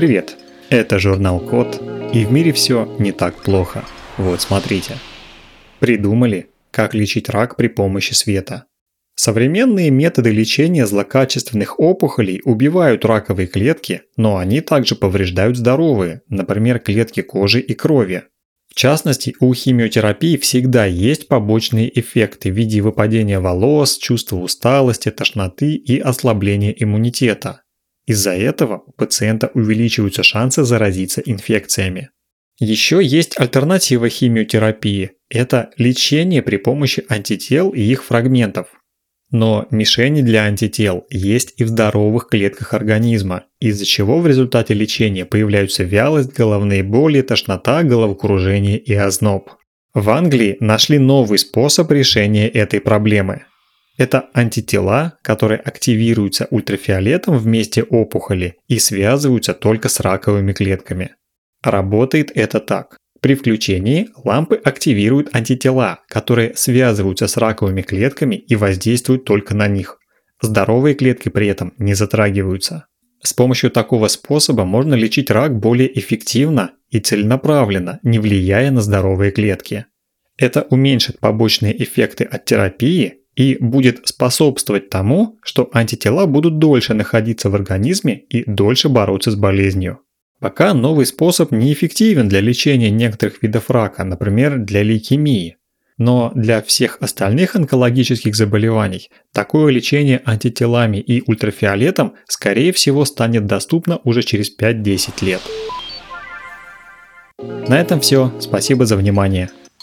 Привет! Это журнал Код, и в мире все не так плохо. Вот смотрите. Придумали, как лечить рак при помощи света. Современные методы лечения злокачественных опухолей убивают раковые клетки, но они также повреждают здоровые, например, клетки кожи и крови. В частности, у химиотерапии всегда есть побочные эффекты в виде выпадения волос, чувства усталости, тошноты и ослабления иммунитета. Из-за этого у пациента увеличиваются шансы заразиться инфекциями. Еще есть альтернатива химиотерапии – это лечение при помощи антител и их фрагментов. Но мишени для антител есть и в здоровых клетках организма, из-за чего в результате лечения появляются вялость, головные боли, тошнота, головокружение и озноб. В Англии нашли новый способ решения этой проблемы. Это антитела, которые активируются ультрафиолетом в месте опухоли и связываются только с раковыми клетками. Работает это так. При включении лампы активируют антитела, которые связываются с раковыми клетками и воздействуют только на них. Здоровые клетки при этом не затрагиваются. С помощью такого способа можно лечить рак более эффективно и целенаправленно, не влияя на здоровые клетки. Это уменьшит побочные эффекты от терапии и будет способствовать тому, что антитела будут дольше находиться в организме и дольше бороться с болезнью. Пока новый способ неэффективен для лечения некоторых видов рака, например, для лейкемии. Но для всех остальных онкологических заболеваний такое лечение антителами и ультрафиолетом скорее всего станет доступно уже через 5-10 лет. На этом все. Спасибо за внимание.